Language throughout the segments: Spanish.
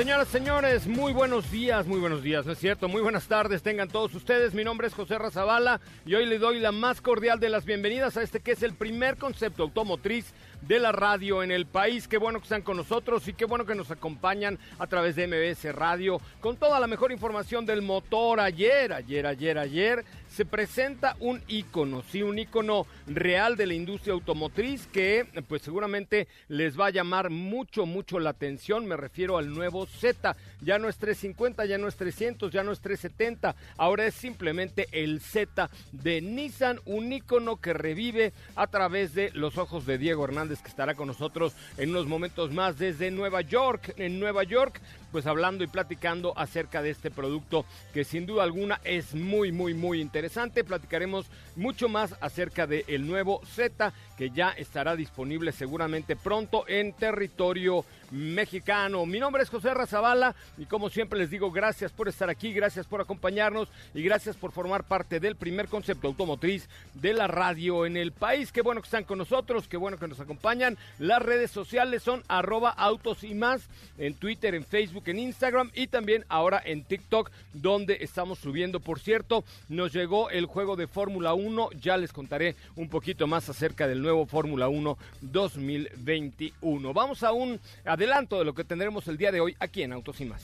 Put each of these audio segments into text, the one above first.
Señoras, señores, muy buenos días, muy buenos días, ¿no es cierto? Muy buenas tardes, tengan todos ustedes. Mi nombre es José Razabala y hoy le doy la más cordial de las bienvenidas a este que es el primer concepto automotriz de la radio en el país. Qué bueno que están con nosotros y qué bueno que nos acompañan a través de MBS Radio con toda la mejor información del motor. Ayer, ayer, ayer, ayer se presenta un icono, sí, un icono real de la industria automotriz que pues seguramente les va a llamar mucho, mucho la atención. Me refiero al nuevo Z. Ya no es 350, ya no es 300, ya no es 370. Ahora es simplemente el Z de Nissan, un icono que revive a través de los ojos de Diego Hernández que estará con nosotros en unos momentos más desde Nueva York. En Nueva York pues hablando y platicando acerca de este producto que sin duda alguna es muy, muy, muy interesante. Platicaremos mucho más acerca del el nuevo Z que ya estará disponible seguramente pronto en territorio mexicano. Mi nombre es José Razabala y como siempre les digo gracias por estar aquí, gracias por acompañarnos y gracias por formar parte del primer concepto automotriz de la radio en el país. Qué bueno que están con nosotros, qué bueno que nos acompañan. Las redes sociales son arroba autos y más en Twitter, en Facebook, en Instagram y también ahora en TikTok donde estamos subiendo. Por cierto, nos llegó el juego de Fórmula 1, ya les contaré un poquito más acerca del nuevo Fórmula 1 2021. Vamos a un adelanto de lo que tendremos el día de hoy aquí en Autos y más.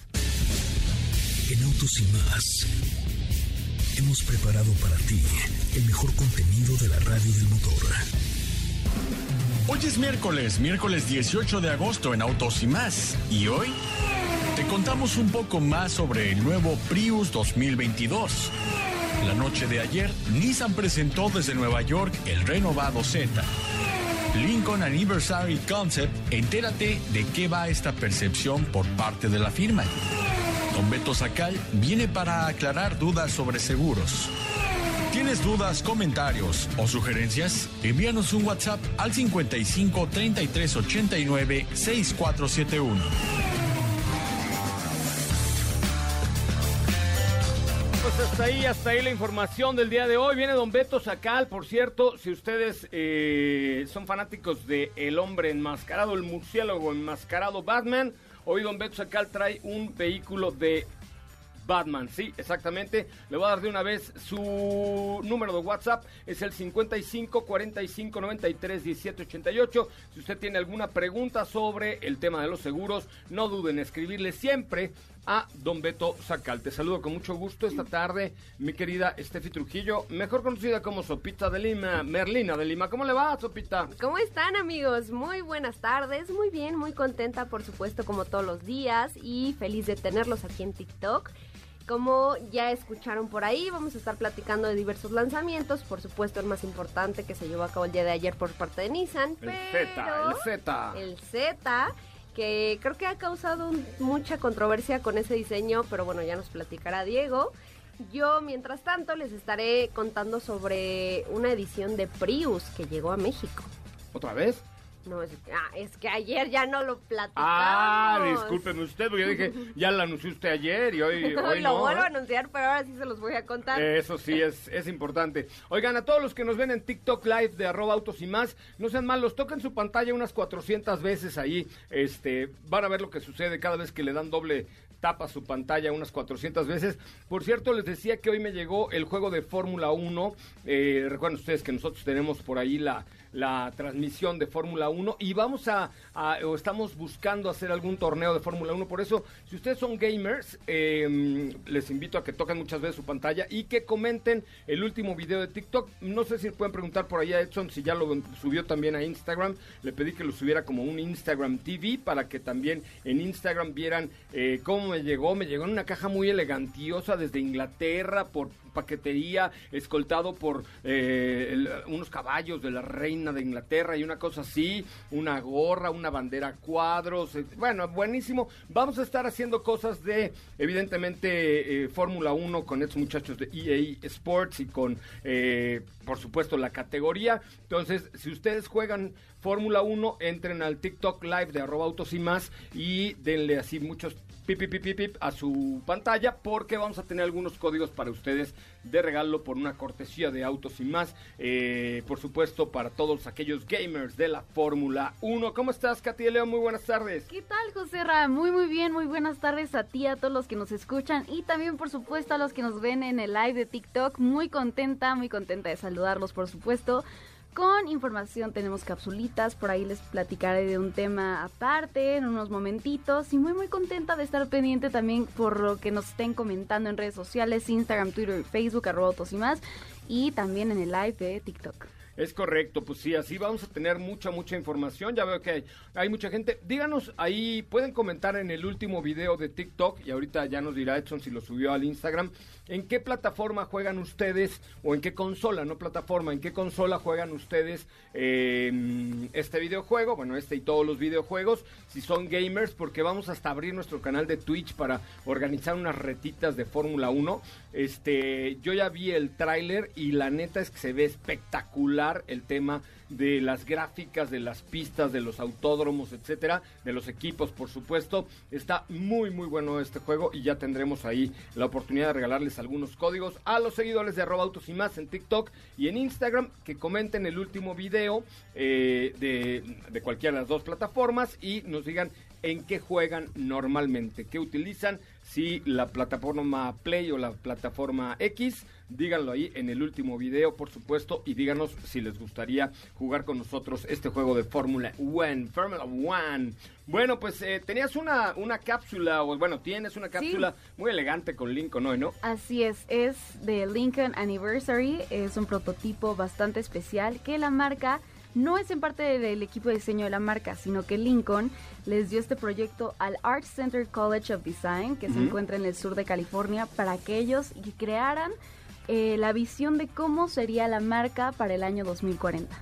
En Autos y más hemos preparado para ti el mejor contenido de la radio del motor. Hoy es miércoles, miércoles 18 de agosto en Autos y más. Y hoy te contamos un poco más sobre el nuevo Prius 2022. La noche de ayer, Nissan presentó desde Nueva York el renovado Z. Lincoln Anniversary Concept, entérate de qué va esta percepción por parte de la firma. Don Beto Sacal viene para aclarar dudas sobre seguros. ¿Tienes dudas, comentarios o sugerencias? Envíanos un WhatsApp al 55 33 89 6471. Pues hasta ahí, hasta ahí la información del día de hoy. Viene Don Beto Sacal, por cierto, si ustedes eh, son fanáticos de El Hombre Enmascarado, el murciélago enmascarado Batman, hoy Don Beto Sacal trae un vehículo de Batman. Sí, exactamente. Le voy a dar de una vez su número de WhatsApp. Es el 55 45 93 17 88. Si usted tiene alguna pregunta sobre el tema de los seguros, no duden en escribirle siempre a Don Beto Sacal. Te saludo con mucho gusto esta tarde, mi querida Estefi Trujillo, mejor conocida como Sopita de Lima, Merlina de Lima. ¿Cómo le va, Sopita? ¿Cómo están, amigos? Muy buenas tardes, muy bien, muy contenta, por supuesto, como todos los días, y feliz de tenerlos aquí en TikTok. Como ya escucharon por ahí, vamos a estar platicando de diversos lanzamientos. Por supuesto, el más importante que se llevó a cabo el día de ayer por parte de Nissan. El Z, el Z. El Z, que creo que ha causado mucha controversia con ese diseño, pero bueno, ya nos platicará Diego. Yo, mientras tanto, les estaré contando sobre una edición de Prius que llegó a México. ¿Otra vez? No, es, ah, es que ayer ya no lo platicamos. Ah, discúlpeme usted, porque yo dije, ya la anunció usted ayer y hoy, Hoy hoy lo no. vuelvo a anunciar, pero ahora sí se los voy a contar. Eso sí es, es importante. Oigan, a todos los que nos ven en TikTok Live de arroba autos y más, no sean malos, toquen su pantalla unas 400 veces ahí. Este, van a ver lo que sucede cada vez que le dan doble tapa a su pantalla unas 400 veces. Por cierto, les decía que hoy me llegó el juego de Fórmula 1. Eh, recuerden ustedes que nosotros tenemos por ahí la, la transmisión de Fórmula 1 y vamos a, o estamos buscando hacer algún torneo de Fórmula 1. Por eso, si ustedes son gamers, eh, les invito a que toquen muchas veces su pantalla y que comenten el último video de TikTok. No sé si pueden preguntar por ahí a Edson si ya lo subió también a Instagram. Le pedí que lo subiera como un Instagram TV para que también en Instagram vieran eh, cómo cómo me llegó. Me llegó en una caja muy elegantiosa desde Inglaterra por paquetería, escoltado por eh, unos caballos de la reina de Inglaterra y una cosa así, una gorra, una bandera cuadros. eh, bueno, buenísimo. Vamos a estar haciendo cosas de, evidentemente, eh, Fórmula 1 con estos muchachos de EA Sports y con, por supuesto, la categoría. Entonces, si ustedes juegan Fórmula 1, entren al TikTok Live de arroba autos y más y denle así muchos pip, pip, a su pantalla porque vamos a tener algunos códigos para ustedes de regalo por una cortesía de autos y más. Eh, por supuesto, para todos aquellos gamers de la Fórmula 1. ¿Cómo estás, Katy León? Muy buenas tardes. ¿Qué tal, José Ra? Muy, muy bien. Muy buenas tardes a ti, a todos los que nos escuchan y también, por supuesto, a los que nos ven en el live de TikTok. Muy contenta, muy contenta de saludarlos, por supuesto. Con información tenemos capsulitas, por ahí les platicaré de un tema aparte en unos momentitos y muy muy contenta de estar pendiente también por lo que nos estén comentando en redes sociales, Instagram, Twitter, Facebook, arroba y más y también en el live de TikTok. Es correcto, pues sí, así vamos a tener mucha, mucha información. Ya veo que hay, mucha gente. Díganos ahí, pueden comentar en el último video de TikTok, y ahorita ya nos dirá Edson si lo subió al Instagram, en qué plataforma juegan ustedes, o en qué consola, no plataforma, en qué consola juegan ustedes eh, este videojuego, bueno, este y todos los videojuegos, si son gamers, porque vamos hasta abrir nuestro canal de Twitch para organizar unas retitas de Fórmula 1. Este, yo ya vi el tráiler y la neta es que se ve espectacular el tema de las gráficas, de las pistas, de los autódromos, etcétera, de los equipos, por supuesto. Está muy, muy bueno este juego y ya tendremos ahí la oportunidad de regalarles algunos códigos a los seguidores de arroba autos y más en TikTok y en Instagram que comenten el último video eh, de, de cualquiera de las dos plataformas y nos digan en qué juegan normalmente, qué utilizan, si la plataforma Play o la plataforma X, díganlo ahí en el último video, por supuesto, y díganos si les gustaría jugar con nosotros este juego de Fórmula One, Fórmula One. Bueno, pues eh, tenías una, una cápsula, o bueno, tienes una cápsula muy elegante con Lincoln hoy, ¿no? Así es, es de Lincoln Anniversary, es un prototipo bastante especial que la marca no es en parte del equipo de diseño de la marca, sino que Lincoln les dio este proyecto al Art Center College of Design, que se encuentra en el sur de California, para que ellos crearan eh, la visión de cómo sería la marca para el año 2040.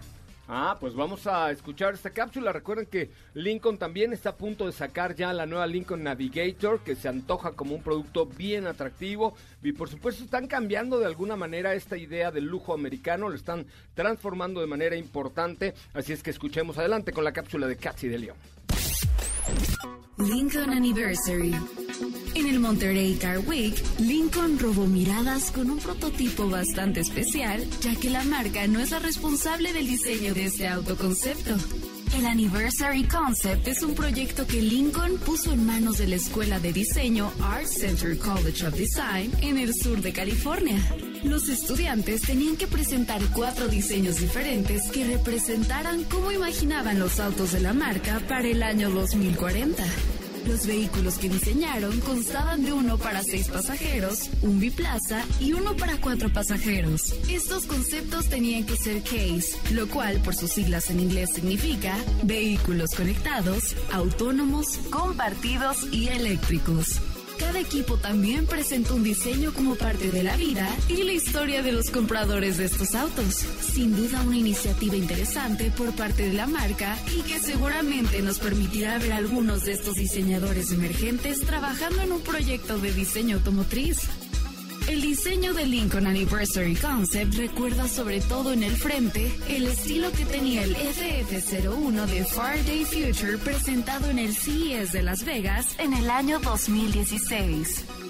Ah, pues vamos a escuchar esta cápsula. Recuerden que Lincoln también está a punto de sacar ya la nueva Lincoln Navigator, que se antoja como un producto bien atractivo. Y por supuesto están cambiando de alguna manera esta idea del lujo americano, lo están transformando de manera importante. Así es que escuchemos adelante con la cápsula de Katsi de León. Lincoln Anniversary. En el Monterey Car Week, Lincoln robó miradas con un prototipo bastante especial, ya que la marca no es la responsable del diseño de este autoconcepto. El Anniversary Concept es un proyecto que Lincoln puso en manos de la escuela de diseño Art Center College of Design en el sur de California. Los estudiantes tenían que presentar cuatro diseños diferentes que representaran cómo imaginaban los autos de la marca para el año 2040. Los vehículos que diseñaron constaban de uno para seis pasajeros, un biplaza y uno para cuatro pasajeros. Estos conceptos tenían que ser CASE, lo cual por sus siglas en inglés significa vehículos conectados, autónomos, compartidos y eléctricos. Cada equipo también presentó un diseño como parte de la vida y la historia de los compradores de estos autos. Sin duda una iniciativa interesante por parte de la marca y que seguramente nos permitirá ver a algunos de estos diseñadores emergentes trabajando en un proyecto de diseño automotriz. El diseño del Lincoln Anniversary Concept recuerda sobre todo en el frente el estilo que tenía el FF01 de Faraday Future presentado en el CES de Las Vegas en el año 2016.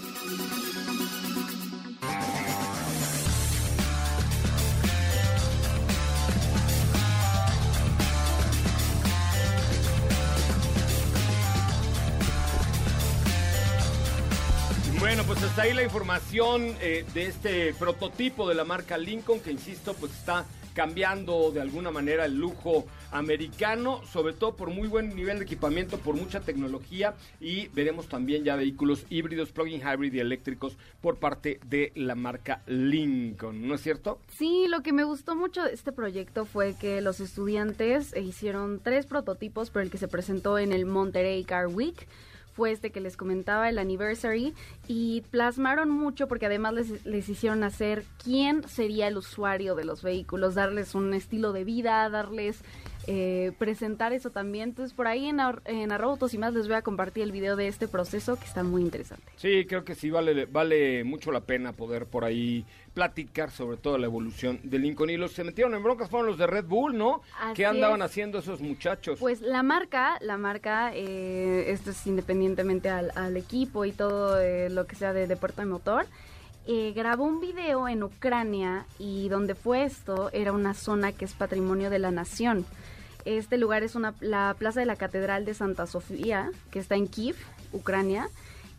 Pues hasta ahí la información eh, de este prototipo de la marca Lincoln, que insisto, pues está cambiando de alguna manera el lujo americano, sobre todo por muy buen nivel de equipamiento, por mucha tecnología y veremos también ya vehículos híbridos, plug-in hybrid y eléctricos por parte de la marca Lincoln, ¿no es cierto? Sí, lo que me gustó mucho de este proyecto fue que los estudiantes hicieron tres prototipos, pero el que se presentó en el Monterey Car Week fue este que les comentaba, el anniversary, y plasmaron mucho porque además les, les hicieron hacer quién sería el usuario de los vehículos, darles un estilo de vida, darles eh, presentar eso también. Entonces, por ahí en, ar- en arroba autos y más les voy a compartir el video de este proceso que está muy interesante. Sí, creo que sí vale, vale mucho la pena poder por ahí platicar sobre toda la evolución de Lincoln. Y los que se metieron en broncas fueron los de Red Bull, ¿no? Así ¿Qué andaban es. haciendo esos muchachos? Pues la marca, la marca, eh, esto es independientemente al, al equipo y todo eh, lo que sea de deporte de motor, eh, grabó un video en Ucrania y donde fue esto era una zona que es patrimonio de la nación. Este lugar es una, la plaza de la Catedral de Santa Sofía, que está en Kiev, Ucrania,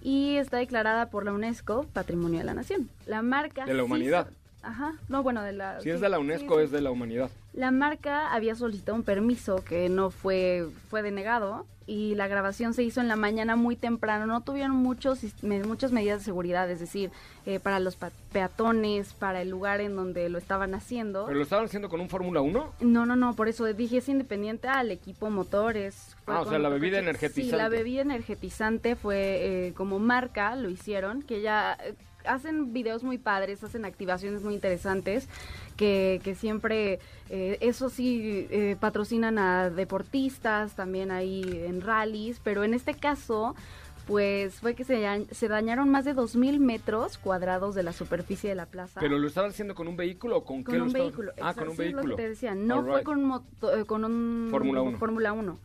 y está declarada por la UNESCO Patrimonio de la Nación. La marca... De la humanidad. Ajá, no, bueno, de la... si es de la UNESCO, sí. es de la humanidad. La marca había solicitado un permiso que no fue, fue denegado y la grabación se hizo en la mañana muy temprano. No tuvieron muchos, muchas medidas de seguridad, es decir, eh, para los peatones, para el lugar en donde lo estaban haciendo. ¿Pero lo estaban haciendo con un Fórmula 1? No, no, no, por eso dije es independiente al equipo motores. Ah, o sea, la bebida coche. energetizante. Sí, la bebida energetizante fue eh, como marca, lo hicieron, que ya eh, hacen videos muy padres, hacen activaciones muy interesantes, que, que siempre, eh, eso sí, eh, patrocinan a deportistas, también ahí en rallies, pero en este caso... Pues fue que se, se dañaron más de 2.000 metros cuadrados de la superficie de la plaza. ¿Pero lo estaban haciendo con un vehículo o con, qué Con lo un estaban- vehículo. Ah, exacto, con un sí, es lo vehículo. que te decía. No All fue right. con, un moto- eh, con un Fórmula uno. Fórmula 1.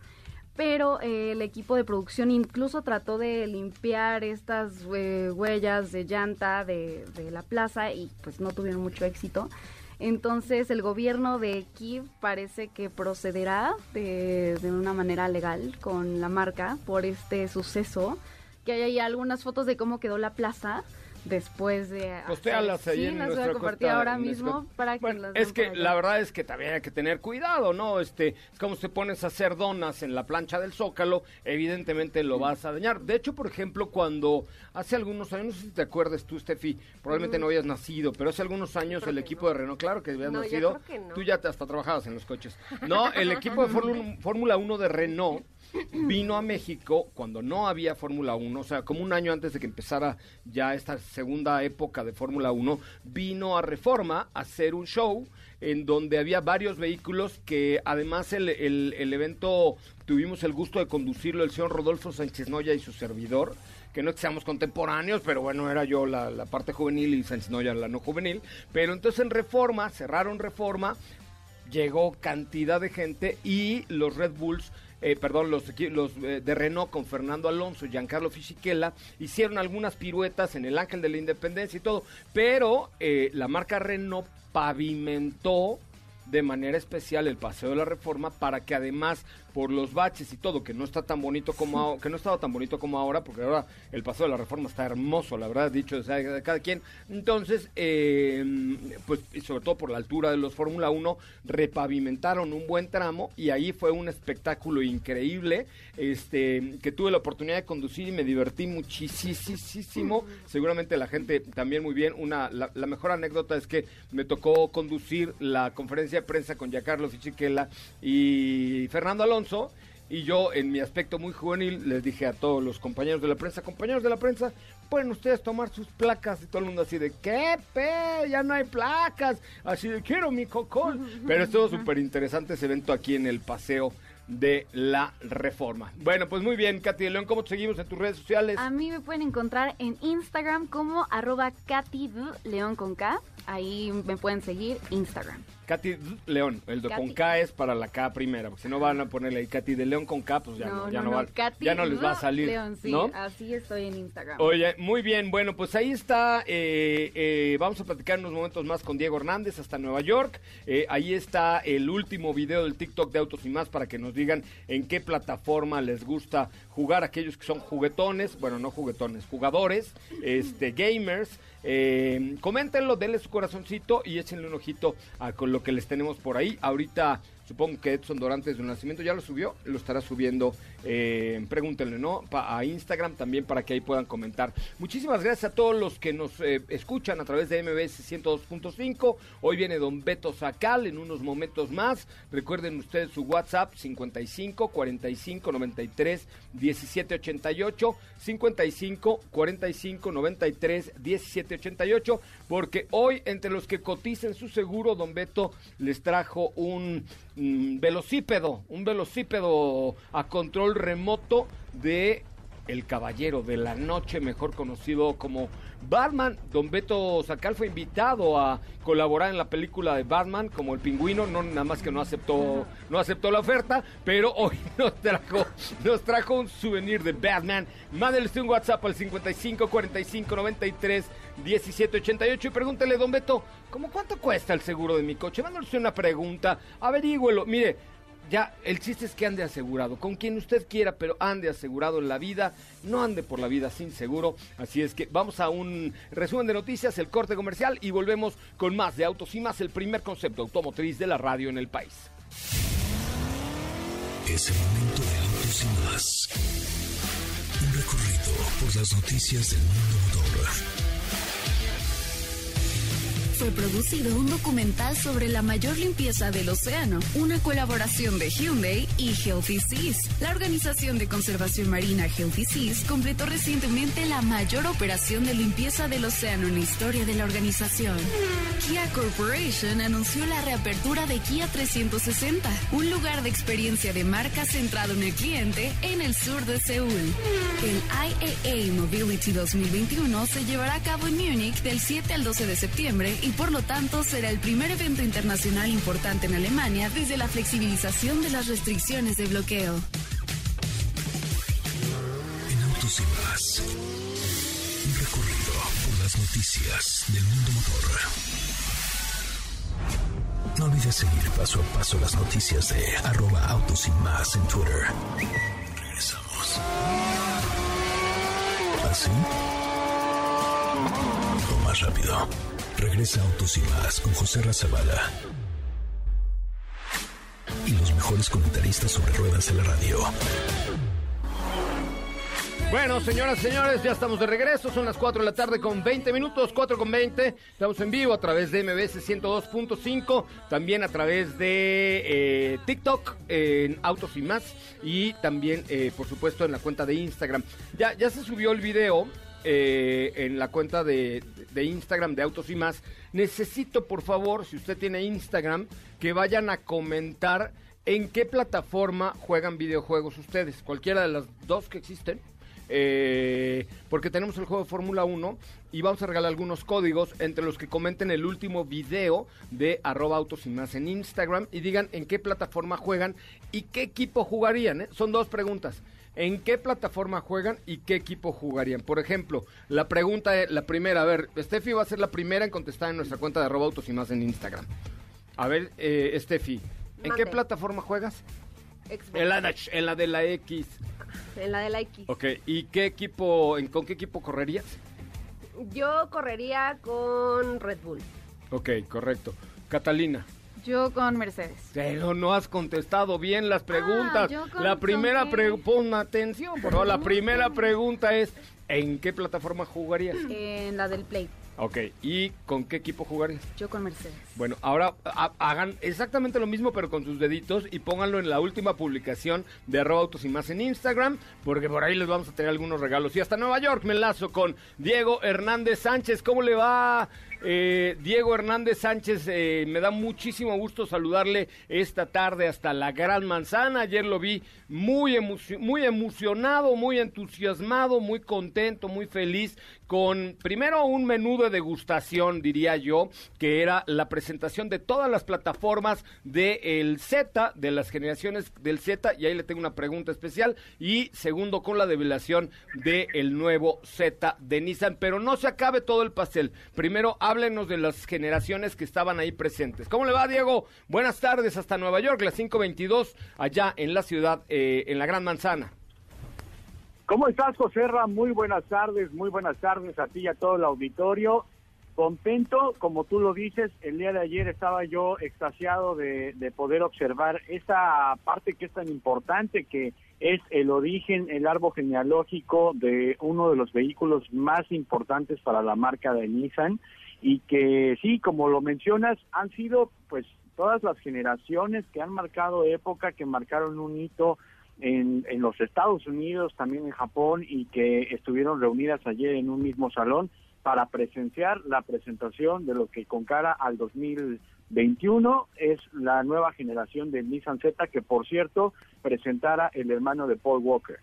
Pero eh, el equipo de producción incluso trató de limpiar estas eh, huellas de llanta de, de la plaza y pues no tuvieron mucho éxito. Entonces el gobierno de Kiev parece que procederá de, de una manera legal con la marca por este suceso. Que hay ahí algunas fotos de cómo quedó la plaza después de... hacer- Postéalas ahí sí, en las voy a compartir ahora mismo para que Bueno, las es que la verdad es que también hay que tener cuidado, ¿no? Este, es como si te pones a hacer donas en la plancha del Zócalo, evidentemente lo vas a dañar. De hecho, por ejemplo, cuando hace algunos años, no sé si te acuerdas tú, Steffi, probablemente no habías nacido, pero hace algunos años el equipo no. de Renault, claro que habías No, yo nacido, creo que no. tú ya te- hasta trabajabas en los coches. No, el equipo de Fórmula- Fórmula 1 de Renault vino a México cuando no había Fórmula 1, o sea, como un año antes de que empezara ya esta segunda época de Fórmula 1, vino a Reforma a hacer un show en donde había varios vehículos que además el, el- evento tuvimos el gusto de conducirlo el señor Rodolfo Sánchez Noya y su servidor que no seamos contemporáneos, pero bueno, era yo la, la parte juvenil y Sánchez Noya la no juvenil, pero entonces en Reforma, cerraron Reforma, llegó cantidad de gente y los Red Bulls, eh, perdón, los, eh, de Renault con Fernando Alonso y Giancarlo Fisichella hicieron algunas piruetas en el Ángel de la Independencia y todo, pero eh, la marca Renault pavimentó de manera especial el paseo de la Reforma para que además por los baches y todo que no está tan bonito como que no estaba tan bonito como ahora porque ahora el paseo de la Reforma está hermoso la verdad dicho de cada quien. Entonces eh, pues y sobre todo por la altura de los Fórmula 1 repavimentaron un buen tramo y ahí fue un espectáculo increíble. Este que tuve la oportunidad de conducir y me divertí muchísimo. Seguramente la gente también muy bien. Una la, mejor anécdota es que me tocó conducir la conferencia de prensa con Giancarlo Fichiquela y Fernando Alonso y yo en mi aspecto muy juvenil les dije a todos los compañeros de la prensa, compañeros de la prensa, pueden ustedes tomar sus placas y todo el mundo así de ¿qué pe? Ya no hay placas, así de quiero mi cocol. Pero estuvo súper interesante ese evento aquí en el paseo de la reforma. Bueno, pues muy bien, Katy de León, ¿cómo te seguimos en tus redes sociales? A mí me pueden encontrar en Instagram como arroba Katy León con K. Ahí me pueden seguir Instagram. Katy León, el de con. K es para la K primera, porque si no van a ponerle ahí Katy de León con K, pues ya no, ya no, va, Katy ya no les va a salir, León, sí, ¿no? así estoy en Instagram. Oye, muy bien, bueno, pues ahí está, eh, eh, vamos a platicar unos momentos más con Diego Hernández hasta Nueva York, Eh, ahí está el último video del TikTok de Autos y Más para que nos digan en qué plataforma les gusta jugar aquellos que son juguetones, bueno, no juguetones, jugadores, este, gamers, eh, coméntenlo, denle su corazoncito y échenle un ojito a con lo que les tenemos por ahí, ahorita supongo que Edson Dorantes de Nacimiento ya lo subió, lo estará subiendo, eh, pregúntenle, ¿no? a Instagram también para que ahí puedan comentar. Muchísimas gracias a todos los que nos eh, escuchan a través de MBS 102.5. Hoy viene Don Beto Sacal en unos momentos más. Recuerden ustedes su WhatsApp 55 45 93 17 88 55 45 93 17 88 porque hoy entre los que coticen su seguro Don Beto les trajo un velocípedo, un velocípedo a control remoto de el Caballero de la Noche, mejor conocido como Batman. Don Beto Sacal fue invitado a colaborar en la película de Batman como el pingüino, no nada más que no aceptó, no aceptó la oferta, pero hoy nos trajo, nos trajo un souvenir de Batman. Mándale un WhatsApp al 55 45 93 17 88 y pregúntele, Don Beto, ¿cómo cuánto cuesta el seguro de mi coche? Mándale una pregunta, averígüelo. Mire, ya, el chiste es que ande asegurado, con quien usted quiera, pero ande asegurado en la vida, no ande por la vida sin seguro. Así es que vamos a un resumen de noticias, el corte comercial y volvemos con más de autos y más, el primer concepto automotriz de la radio en el país. Es el momento de autos y más. Un recorrido por las noticias del mundo motor fue producido un documental sobre la mayor limpieza del océano, una colaboración de Hyundai y Healthy Seas. La organización de conservación marina Healthy Seas completó recientemente la mayor operación de limpieza del océano en la historia de la organización. Kia Corporation anunció la reapertura de Kia 360, un lugar de experiencia de marca centrado en el cliente en el sur de Seúl. El IAA Mobility 2021 se llevará a cabo en Múnich del 7 al 12 de septiembre y por lo tanto será el primer evento internacional importante en Alemania desde la flexibilización de las restricciones de bloqueo. En Autos y Más, un recorrido por las noticias del mundo motor. No olvides seguir paso a paso las noticias de arroba autos y más en Twitter. Regresamos. ¿Así? ¿Ah, o más rápido. Regresa Autos y Más con José Razabala. Y los mejores comentaristas sobre ruedas en la radio. Bueno, señoras y señores, ya estamos de regreso. Son las 4 de la tarde con 20 minutos, 4 con 20. Estamos en vivo a través de MBS 102.5, también a través de eh, TikTok en Autos y Más y también, eh, por supuesto, en la cuenta de Instagram. Ya, ya se subió el video eh, en la cuenta de, Instagram de Autos y más. Necesito, por favor, si usted tiene Instagram, que vayan a comentar en qué plataforma juegan videojuegos ustedes. Cualquiera de las dos que existen. Eh, porque tenemos el juego de Fórmula 1 y vamos a regalar algunos códigos entre los que comenten el último video de arroba autos y más en Instagram y digan en qué plataforma juegan y qué equipo jugarían. ¿eh? Son dos preguntas en qué plataforma juegan y qué equipo jugarían. Por ejemplo, la pregunta, la primera, a ver, Steffi va a ser la primera en contestar en nuestra cuenta de Robautos y más en Instagram. A ver, eh, Steffi, ¿en qué plataforma juegas? En la, en la de la X. En la de la X. Ok, ¿y qué equipo, en, con qué equipo correrías? Yo correría con Red Bull. Ok, correcto. Catalina. Yo con Mercedes. Pero no has contestado bien las preguntas. Ah, la primera pregunta, pon atención, por favor. La primera pregunta es, ¿en qué plataforma jugarías? En la del Play. Ok, ¿y con qué equipo jugarías? Yo con Mercedes. Bueno, ahora hagan exactamente lo mismo pero con sus deditos y pónganlo en la última publicación de arroba autos y más en Instagram, porque por ahí les vamos a tener algunos regalos. Y hasta Nueva York me enlazo con Diego Hernández Sánchez. ¿Cómo le va? Eh, Diego Hernández Sánchez, eh, me da muchísimo gusto saludarle esta tarde hasta la Gran Manzana. Ayer lo vi muy, muy emocionado, muy entusiasmado, muy contento, muy feliz con primero un menú de degustación, diría yo, que era la presentación de todas las plataformas del Z, de las generaciones del Z, y ahí le tengo una pregunta especial, y segundo con la develación del nuevo Z de Nissan, pero no se acabe todo el pastel. Primero háblenos de las generaciones que estaban ahí presentes. ¿Cómo le va, Diego? Buenas tardes hasta Nueva York, las 5.22, allá en la ciudad, eh, en la Gran Manzana. ¿Cómo estás, José Muy buenas tardes, muy buenas tardes a ti y a todo el auditorio. contento, como tú lo dices, el día de ayer estaba yo extasiado de, de poder observar esa parte que es tan importante que es el origen, el árbol genealógico de uno de los vehículos más importantes para la marca de Nissan y que sí, como lo mencionas, han sido pues todas las generaciones que han marcado época, que marcaron un hito en, en los Estados Unidos, también en Japón y que estuvieron reunidas ayer en un mismo salón para presenciar la presentación de lo que con cara al 2021 es la nueva generación de Nissan Z que por cierto presentara el hermano de Paul Walker.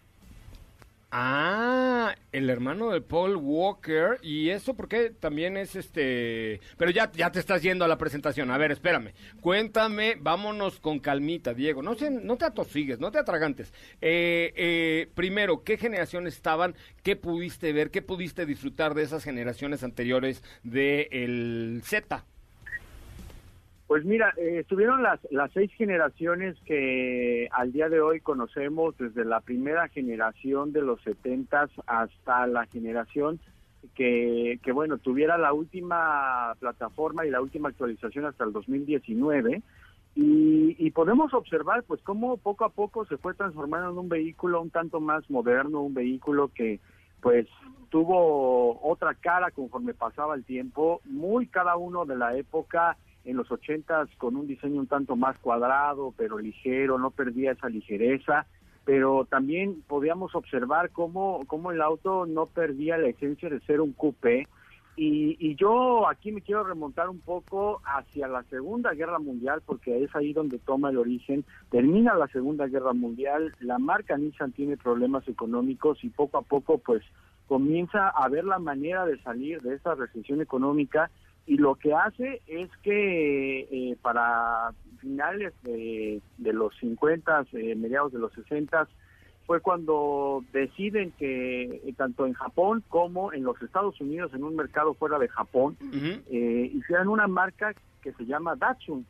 Ah, el hermano de Paul Walker. Y eso porque también es este... Pero ya, ya te estás yendo a la presentación. A ver, espérame. Cuéntame, vámonos con calmita, Diego. No, se, no te atosigues, no te atragantes. Eh, eh, primero, ¿qué generación estaban? ¿Qué pudiste ver? ¿Qué pudiste disfrutar de esas generaciones anteriores del el Z? Pues mira, eh, estuvieron las, las seis generaciones que al día de hoy conocemos, desde la primera generación de los setentas hasta la generación que, que, bueno, tuviera la última plataforma y la última actualización hasta el 2019. Y, y podemos observar, pues, cómo poco a poco se fue transformando en un vehículo un tanto más moderno, un vehículo que, pues, tuvo otra cara conforme pasaba el tiempo, muy cada uno de la época en los ochentas con un diseño un tanto más cuadrado, pero ligero, no perdía esa ligereza, pero también podíamos observar cómo, cómo el auto no perdía la esencia de ser un coupé. Y, y yo aquí me quiero remontar un poco hacia la Segunda Guerra Mundial, porque es ahí donde toma el origen. Termina la Segunda Guerra Mundial, la marca Nissan tiene problemas económicos y poco a poco pues comienza a ver la manera de salir de esa recesión económica y lo que hace es que eh, para finales de, los 50, eh, mediados de los 60, fue cuando deciden que eh, tanto en Japón como en los Estados Unidos, en un mercado fuera de Japón, hicieran una marca que se llama Datsun,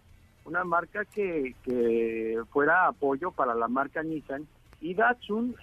una marca que, que fuera apoyo para la marca Nissan. Y Datsun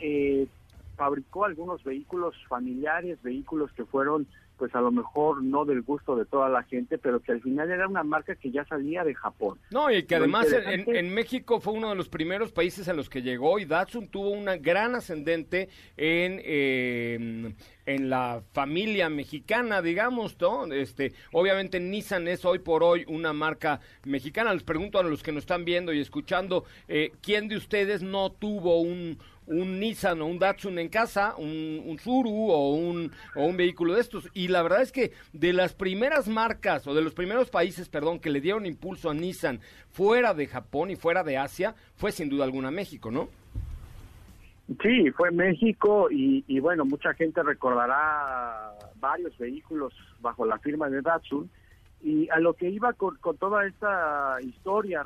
fabricó algunos vehículos familiares, vehículos que fueron pues a lo mejor no del gusto de toda la gente, pero que al final era una marca que ya salía de Japón. No, y que además en, México fue uno de los primeros países en los que llegó y Datsun tuvo una gran ascendente en, eh, en la familia mexicana, digamos, ¿no? Este, obviamente Nissan es hoy por hoy una marca mexicana. Les pregunto a los que nos están viendo y escuchando, eh, ¿quién de ustedes no tuvo un un Nissan o un Datsun en casa, un, un Suru o un, o un vehículo de estos. Y la verdad es que de las primeras marcas o de los primeros países, perdón, que le dieron impulso a Nissan fuera de Japón y fuera de Asia, fue sin duda alguna México, ¿no? Sí, fue México y, y bueno, mucha gente recordará varios vehículos bajo la firma de Datsun. Y a lo que iba con, con toda esta historia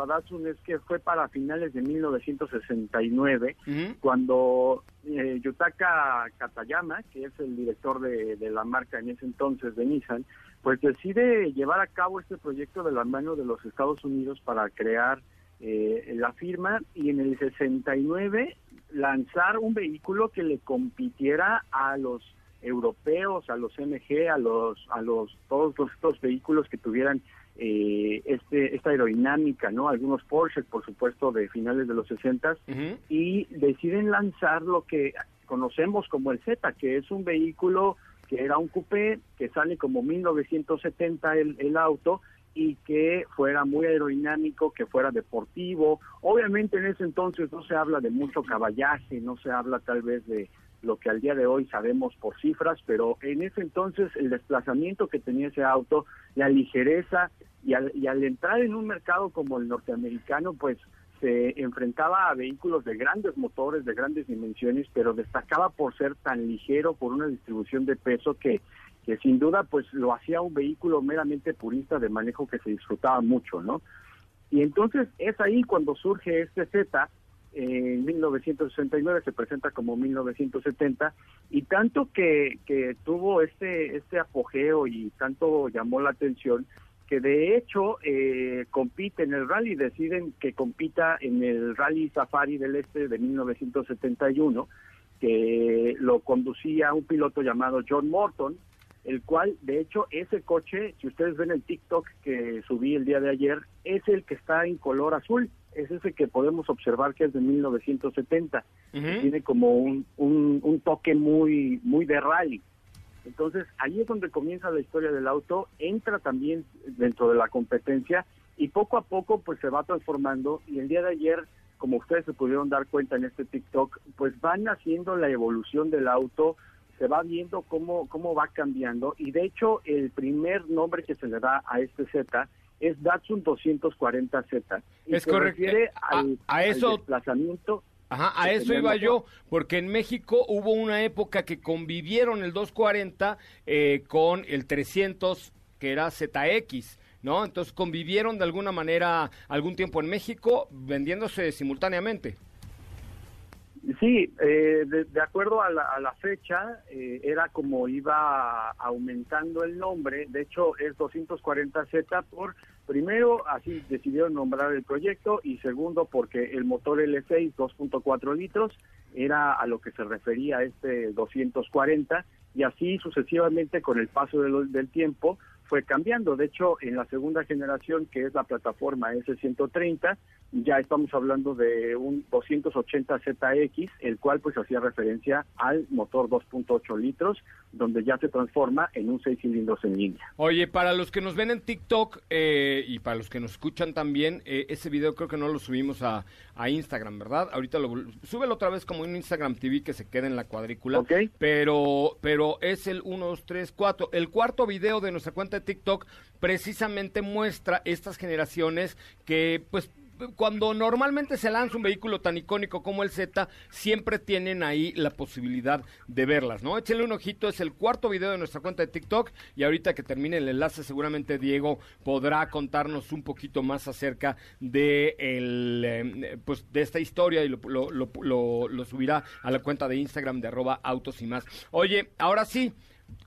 a Datsun es que fue para finales de 1969, cuando eh, Yutaka Katayama, que es el director de, la marca en ese entonces de Nissan, pues decide llevar a cabo este proyecto de la mano de los Estados Unidos para crear eh, la firma y en el 69 lanzar un vehículo que le compitiera a los europeos, a los MG, a los a los todos estos vehículos que tuvieran eh, este esta aerodinámica, ¿no? Algunos Porsche, por supuesto, de finales de los 60 y deciden lanzar lo que conocemos como el Z, que es un vehículo que era un coupé, que sale como 1970 el, el auto y que fuera muy aerodinámico, que fuera deportivo. Obviamente en ese entonces no se habla de mucho caballaje, no se habla tal vez de lo que al día de hoy sabemos por cifras, pero en ese entonces el desplazamiento que tenía ese auto, la ligereza y al, y al entrar en un mercado como el norteamericano, pues se enfrentaba a vehículos de grandes motores, de grandes dimensiones, pero destacaba por ser tan ligero, por una distribución de peso que, que sin duda pues lo hacía un vehículo meramente purista de manejo que se disfrutaba mucho, ¿no? Y entonces es ahí cuando surge este Z, en 1969 se presenta como 1970 y tanto que, que tuvo este este apogeo y tanto llamó la atención que de hecho eh, compite en el rally, deciden que compita en el Rally Safari del Este de 1971, que lo conducía un piloto llamado John Morton, el cual, de hecho, ese coche, si ustedes ven el TikTok que subí el día de ayer, es el que está en color azul, es ese que podemos observar que es de 1970, tiene como un, un, un toque muy, muy de rally. Entonces, ahí es donde comienza la historia del auto, entra también dentro de la competencia y poco a poco pues se va transformando y el día de ayer, como ustedes se pudieron dar cuenta en este TikTok, pues van haciendo la evolución del auto, se va viendo cómo, cómo va cambiando y de hecho el primer nombre que se le da a este Z es Datsun 240Z. Y es se correcto. refiere Eh, a- al eso- desplazamiento. Ajá, a eso iba yo, porque en México hubo una época que convivieron el 240 eh, con el 300, que era ZX, ¿no? Entonces convivieron de alguna manera algún tiempo en México, vendiéndose simultáneamente. Sí, eh, de, de acuerdo a la, a la fecha, eh, era como iba aumentando el nombre. De hecho, es 240Z por, primero, así decidieron nombrar el proyecto y segundo, porque el motor L6 2.4 litros era a lo que se refería este 240 y así sucesivamente con el paso de del tiempo fue cambiando. De hecho, en la segunda generación, que es la plataforma S130, ya estamos hablando de un 280ZX, el cual pues hacía referencia al motor 2.8 litros, donde ya se transforma en un 6 cilindros en línea. Oye, para los que nos ven en TikTok eh, y para los que nos escuchan también, eh, ese video creo que no lo subimos a, a Instagram, ¿verdad? Ahorita lo súbelo otra vez como un Instagram TV que se quede en la cuadrícula. Ok. Pero, pero es el 1, 2, 3, 4. El cuarto video de nuestra cuenta de TikTok precisamente muestra estas generaciones que, pues, cuando normalmente se lanza un vehículo tan icónico como el Z, siempre tienen ahí la posibilidad de verlas, ¿no? Échenle un ojito, es el cuarto video de nuestra cuenta de TikTok y ahorita que termine el enlace seguramente Diego podrá contarnos un poquito más acerca de el, eh, pues de esta historia y lo, lo- lo- subirá a la cuenta de Instagram de arroba autos y más. Oye, ahora sí,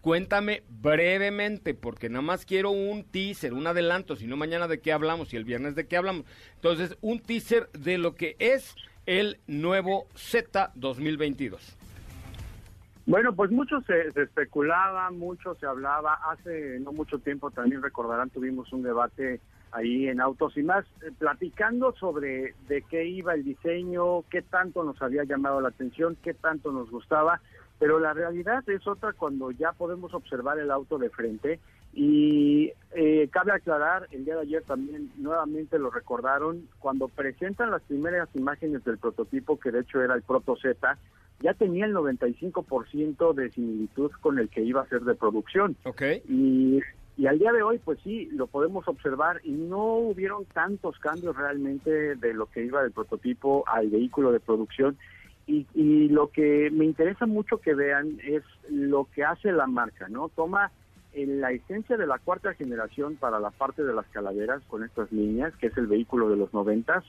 Cuéntame brevemente, porque nada más quiero un teaser, un adelanto, si no mañana de qué hablamos y el viernes de qué hablamos. Entonces, un teaser de lo que es el nuevo Z 2022. Bueno, pues mucho se, se especulaba, mucho se hablaba. Hace no mucho tiempo también recordarán, tuvimos un debate ahí en Autos y más, eh, platicando sobre de qué iba el diseño, qué tanto nos había llamado la atención, qué tanto nos gustaba. Pero la realidad es otra cuando ya podemos observar el auto de frente. Y eh, cabe aclarar, el día de ayer también nuevamente lo recordaron, cuando presentan las primeras imágenes del prototipo, que de hecho era el Proto Z, ya tenía el 95% de similitud con el que iba a ser de producción. ¿Ok? Y, y al día de hoy, pues sí, lo podemos observar y no hubieron tantos cambios realmente de lo que iba del prototipo al vehículo de producción. Y, y lo que me interesa mucho que vean es lo que hace la marca, ¿no? Toma eh, la esencia de la cuarta generación para la parte de las calaveras con estas líneas, que es el vehículo de los noventas,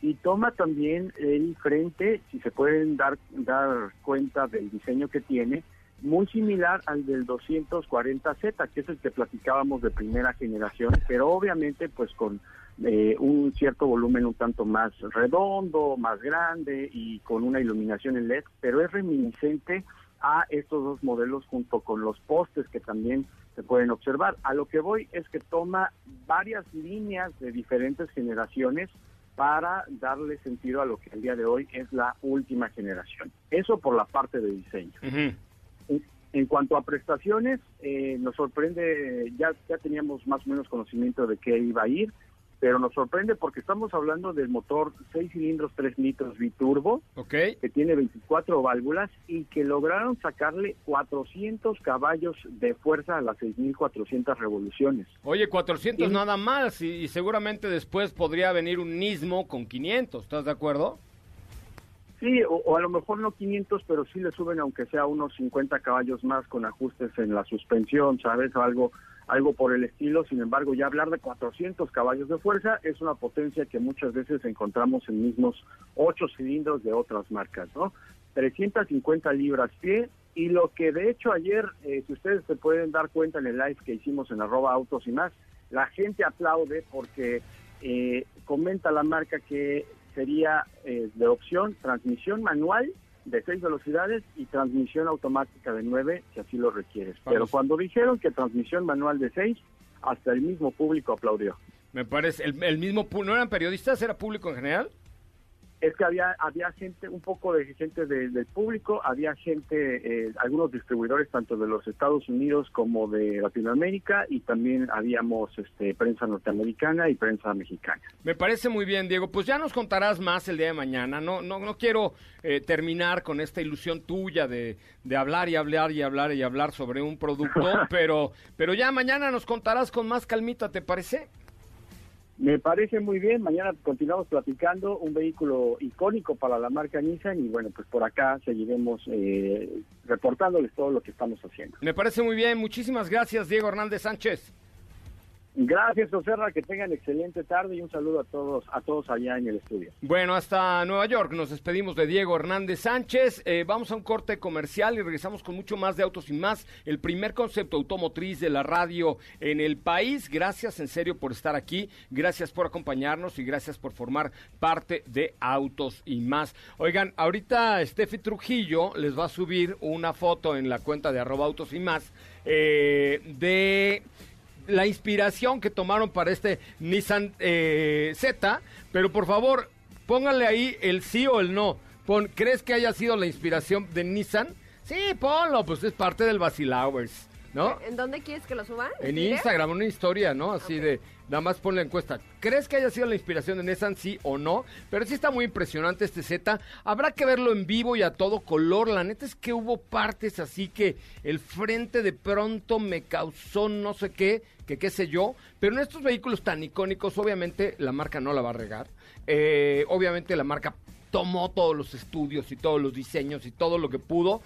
y toma también el frente, si se pueden dar, dar cuenta del diseño que tiene, muy similar al del 240Z, que es el que platicábamos de primera generación, pero obviamente pues con eh, un cierto volumen un tanto más redondo, más grande y con una iluminación en LED, pero es reminiscente a estos dos modelos junto con los postes que también se pueden observar. A lo que voy es que toma varias líneas de diferentes generaciones para darle sentido a lo que el día de hoy es la última generación. Eso por la parte de diseño. En cuanto a prestaciones, eh, nos sorprende, ya, ya teníamos más o menos conocimiento de qué iba a ir, pero nos sorprende porque estamos hablando del motor 6 cilindros 3 litros biturbo, que tiene 24 válvulas y que lograron sacarle 400 caballos de fuerza a las 6.400 revoluciones. Oye, 400 Sí. nada más y, y seguramente después podría venir un Nismo con 500, ¿estás de acuerdo? Sí, o, o a lo mejor no 500, pero sí le suben aunque sea unos 50 caballos más con ajustes en la suspensión, ¿sabes? O algo, algo por el estilo. Sin embargo, ya hablar de 400 caballos de fuerza es una potencia que muchas veces encontramos en mismos 8 cilindros de otras marcas, ¿no? 350 libras pie y lo que de hecho ayer, eh, si ustedes se pueden dar cuenta en el live que hicimos en arroba autos y más, la gente aplaude porque eh, comenta la marca que sería eh, de opción transmisión manual de seis velocidades y transmisión automática de nueve, si así lo requieres. Pero cuando dijeron que transmisión manual de seis, hasta el mismo público aplaudió. Me parece, el, el mismo, ¿no eran periodistas? ¿Era público en general? Es que había había gente, un poco de gente del público, había gente, eh, algunos distribuidores tanto de los Estados Unidos como de Latinoamérica y también habíamos este, prensa norteamericana y prensa mexicana. Me parece muy bien, Diego. Pues ya nos contarás más el día de mañana. No no no quiero eh, terminar con esta ilusión tuya de, de hablar y hablar y hablar y hablar sobre un producto, pero pero ya mañana nos contarás con más calmita, ¿te parece? Me parece muy bien, mañana continuamos platicando, un vehículo icónico para la marca Nissan y bueno, pues por acá seguiremos eh, reportándoles todo lo que estamos haciendo. Me parece muy bien, muchísimas gracias Diego Hernández Sánchez. Gracias, Oserra, que tengan excelente tarde y un saludo a todos, a todos allá en el estudio. Bueno, hasta Nueva York nos despedimos de Diego Hernández Sánchez. Eh, vamos a un corte comercial y regresamos con mucho más de Autos y Más, el primer concepto automotriz de la radio en el país. Gracias en serio por estar aquí, gracias por acompañarnos y gracias por formar parte de Autos y Más. Oigan, ahorita Steffi Trujillo les va a subir una foto en la cuenta de arroba Autos y Más eh, de la inspiración que tomaron para este Nissan eh, Z, pero por favor, pónganle ahí el sí o el no. Pon, ¿Crees que haya sido la inspiración de Nissan? Sí, ponlo, pues es parte del Basilowers, ¿no? ¿En dónde quieres que lo suban? En Instagram, una historia, ¿no? Así de, nada más pon la encuesta. ¿Crees que haya sido la inspiración de Nissan, sí o no? Pero sí está muy impresionante este Z. Habrá que verlo en vivo y a todo color. La neta es que hubo partes así que el frente de pronto me causó no sé qué que qué sé yo, pero en estos vehículos tan icónicos, obviamente la marca no la va a regar. Eh, obviamente la marca tomó todos los estudios y todos los diseños y todo lo que pudo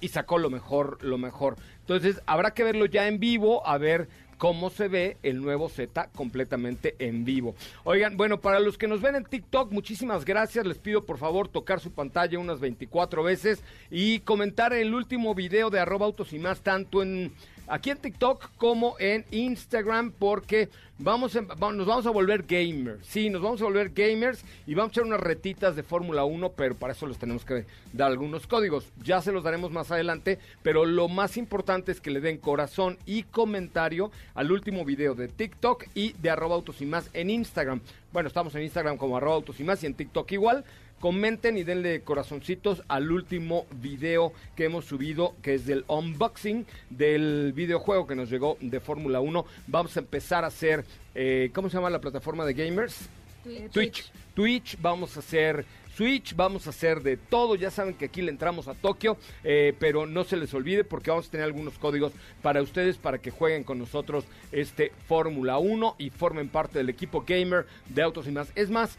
y sacó lo mejor, lo mejor. Entonces habrá que verlo ya en vivo, a ver cómo se ve el nuevo Z completamente en vivo. Oigan, bueno, para los que nos ven en TikTok, muchísimas gracias. Les pido por favor tocar su pantalla unas 24 veces y comentar el último video de arroba autos y más, tanto en aquí en TikTok como en Instagram porque vamos nos vamos a volver gamers. Sí, nos vamos a volver gamers y vamos a echar unas retitas de Fórmula 1, pero para eso les tenemos que dar algunos códigos. Ya se los daremos más adelante, pero lo más importante es que le den corazón y comentario al último video de TikTok y de arroba autos y más en Instagram. Bueno, estamos en Instagram como arroba autos y más y en TikTok igual comenten y denle corazoncitos al último video que hemos subido, que es del unboxing del videojuego que nos llegó de Fórmula 1. Vamos a empezar a hacer, eh, ¿cómo se llama la plataforma de gamers? Twitch. Twitch. vamos a hacer Switch, vamos a hacer de todo. Ya saben que aquí le entramos a Tokio, eh, pero no se les olvide porque vamos a tener algunos códigos para ustedes para que jueguen con nosotros este Fórmula 1 y formen parte del equipo gamer de Autos y más. Es más,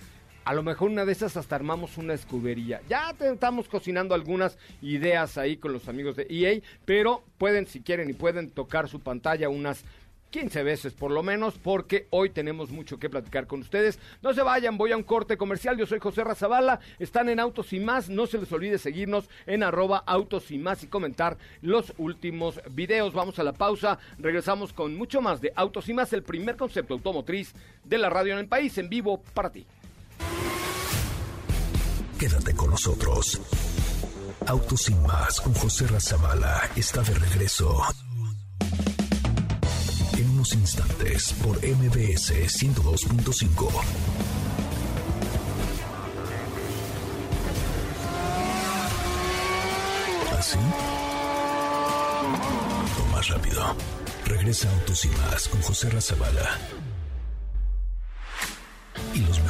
a lo mejor una de esas hasta armamos una escudería. Ya estamos cocinando algunas ideas ahí con los amigos de EA, pero pueden, si quieren y pueden, tocar su pantalla unas 15 veces por lo menos, porque hoy tenemos mucho que platicar con ustedes. No se vayan, voy a un corte comercial. Yo soy José Razabala, están en Autos y Más. No se les olvide seguirnos en arroba Autos y Más y comentar los últimos videos. Vamos a la pausa, regresamos con mucho más de Autos y Más, el primer concepto automotriz de la radio en el país, en vivo para ti. Quédate con nosotros. Autos sin más con José Razabala está de regreso. En unos instantes por MBS 102.5. ¿Así? O más rápido. Regresa Autos y más con José Razabala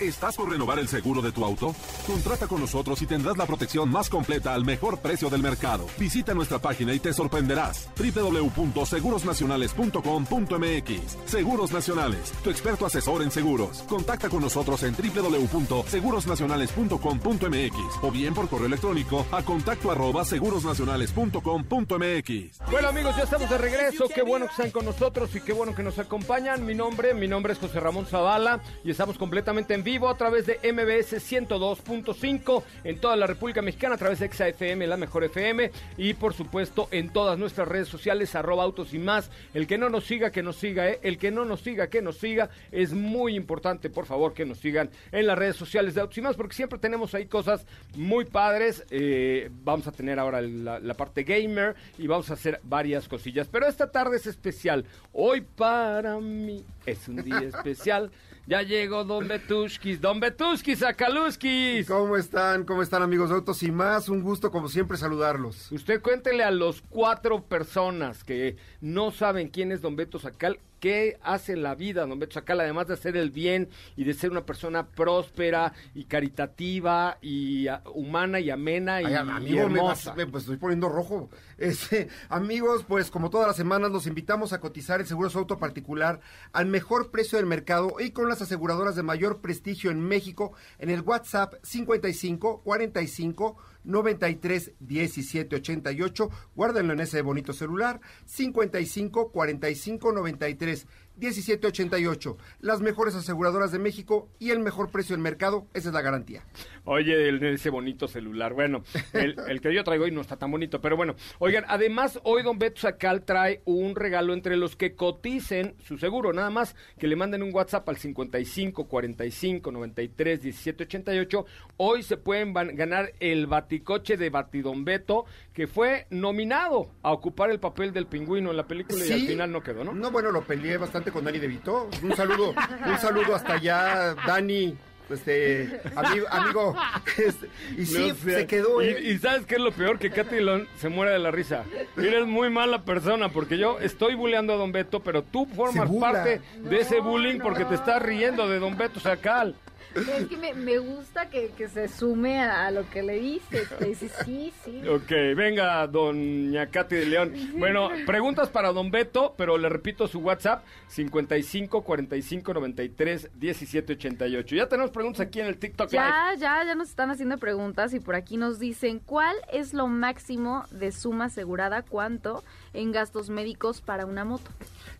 ¿Estás por renovar el seguro de tu auto? Contrata con nosotros y tendrás la protección más completa al mejor precio del mercado. Visita nuestra página y te sorprenderás. www.segurosnacionales.com.mx Seguros Nacionales, tu experto asesor en seguros. Contacta con nosotros en www.segurosnacionales.com.mx o bien por correo electrónico a contacto arroba segurosnacionales.com.mx. Bueno amigos, ya estamos de regreso. Qué bueno que están con nosotros y qué bueno que nos acompañan. Mi nombre, mi nombre es José Ramón Zavala y estamos completamente en vivo a través de MBS 102.5 en toda la República Mexicana, a través de XAFM, la mejor FM, y por supuesto en todas nuestras redes sociales, arroba autos y más. El que no nos siga, que nos siga, ¿eh? El que no nos siga, que nos siga. Es muy importante, por favor, que nos sigan en las redes sociales de autos y más, porque siempre tenemos ahí cosas muy padres. Eh, vamos a tener ahora la, la parte gamer y vamos a hacer varias cosillas. Pero esta tarde es especial. Hoy para mí es un día especial. Ya llegó Don Betushkis, Don Betushkis, Akaluskis. ¿Cómo están? ¿Cómo están amigos de Autos y más? Un gusto como siempre saludarlos. Usted cuéntele a los cuatro personas que no saben quién es Don Beto Sacal, qué hace la vida Don Beto Sacal, además de hacer el bien y de ser una persona próspera y caritativa y uh, humana y amena y, Ay, y amigo, me, hermosa. vas- me- pues estoy poniendo rojo. Este, amigos, pues como todas las semanas los invitamos a cotizar el seguro de su auto particular al mejor precio del mercado y con las aseguradoras de mayor prestigio en México en el WhatsApp 55 45 93 17 88. Guárdenlo en ese bonito celular 55 45 93 1788. Las mejores aseguradoras de México y el mejor precio del mercado, esa es la garantía. Oye, el- ese bonito celular. Bueno, el, el que yo traigo hoy no está tan bonito, pero bueno. Oigan, además, hoy Don Beto Sacal trae un regalo entre los que coticen su seguro. Nada más que le manden un WhatsApp al 55 45 93 17 88. Hoy se pueden ganar el baticoche de Batidon Beto, que fue nominado a ocupar el papel del pingüino en la película y al final no quedó, ¿no? No, bueno, lo peleé bastante con Dani De Vito. Un saludo, un saludo hasta allá, Dani. Este, amigo, amigo este, y sí, No sé. se quedó. Y, ¿eh? y ¿sabes qué es lo peor? Que Katy Lon se muere de la risa. Eres muy mala persona porque yo estoy bulleando a Don Beto, pero tú formas parte de ese bullying no. porque te estás riendo de Don Beto Sacal. Es que me, me gusta que, que se sume a, a lo que le dices. Te dice, sí, sí. Ok, venga, doña Katy de León. Bueno, preguntas para Don Beto, pero le repito su WhatsApp, 55 45 93 17 88. Ya tenemos preguntas aquí en el TikTok Live. Ya, ya, ya nos están haciendo preguntas y por aquí nos dicen, ¿cuál es lo máximo de suma asegurada? ¿Cuánto en gastos médicos para una moto?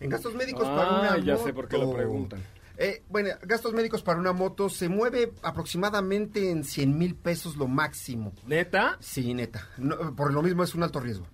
En gastos médicos Ah, para una ya sé por qué lo moto. preguntan. Eh, bueno, gastos médicos para una moto se mueve aproximadamente en 100 mil pesos lo máximo. ¿Neta? Sí, neta. No, por lo mismo es un alto riesgo.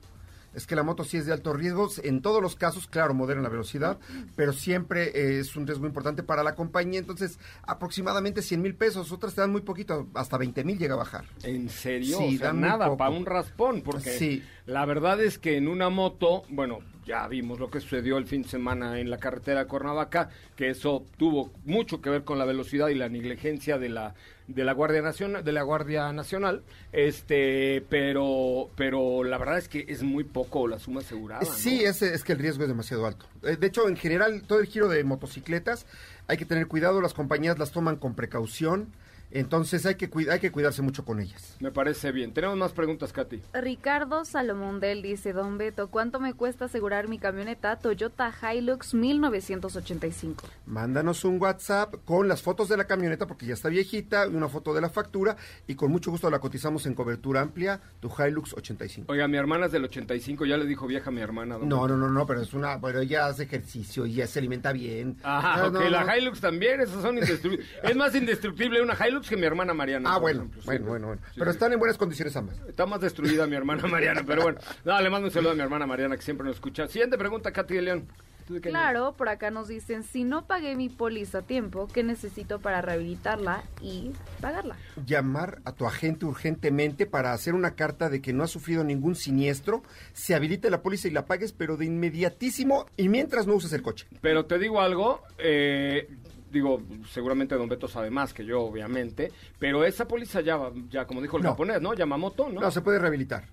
Es que la moto sí es de alto riesgo. En todos los casos, claro, modera la velocidad, pero siempre eh, es un riesgo importante para la compañía. Entonces, aproximadamente 100 mil pesos. Otras te dan muy poquito, hasta 20 mil llega a bajar. ¿En serio? Sí, o sea, dan nada, para un raspón, porque Sí. la verdad es que en una moto, bueno, ya vimos lo que sucedió el fin de semana en la carretera de Cuernavaca, que eso tuvo mucho que ver con la velocidad y la negligencia de la de la Guardia Nacional, de la Guardia Nacional, este, pero pero la verdad es que es muy poco la suma asegurada. Sí, es, es que el riesgo es demasiado alto. Eh, De hecho, en general, todo el giro de motocicletas hay que tener cuidado, las compañías las toman con precaución, entonces hay que, cuida- hay que cuidarse mucho con ellas. Me parece bien. Tenemos más preguntas, Katy. Ricardo Salomondel dice, Don Beto, ¿cuánto me cuesta asegurar mi camioneta Toyota Hilux 1985? Mándanos un WhatsApp con las fotos de la camioneta, porque ya está viejita, y una foto de la factura, y con mucho gusto la cotizamos en cobertura amplia, tu Hilux 85. Oiga, mi hermana es del 85, ya le dijo vieja a mi hermana. don No, no, no, no, pero es una, bueno, ella hace ejercicio y ya se alimenta bien. Ajá, Ah, ok, no, la no. Hilux también, esas son indestructibles. es más indestructible una Hilux que mi hermana Mariana. Ah, bueno, ejemplo, bueno, sí. bueno, bueno. Sí, Pero sí. están en buenas condiciones ambas. Está más destruida mi hermana Mariana, pero bueno. No, le mando un saludo a mi hermana Mariana que siempre nos escucha. Siguiente pregunta, Katy de León. ¿Tú de qué Claro, por acá nos dicen, si no pagué mi póliza a tiempo, ¿qué necesito para rehabilitarla y pagarla? llamar a tu agente urgentemente para hacer una carta de que no has sufrido ningún siniestro, se habilite la póliza y la pagues, pero de inmediatísimo y mientras no uses el coche. Pero te digo algo, eh, digo, seguramente Don Beto sabe más que yo, obviamente, pero esa póliza ya, ya como dijo el No. japonés, ¿no? Yamamoto, ¿no? No, se puede rehabilitar.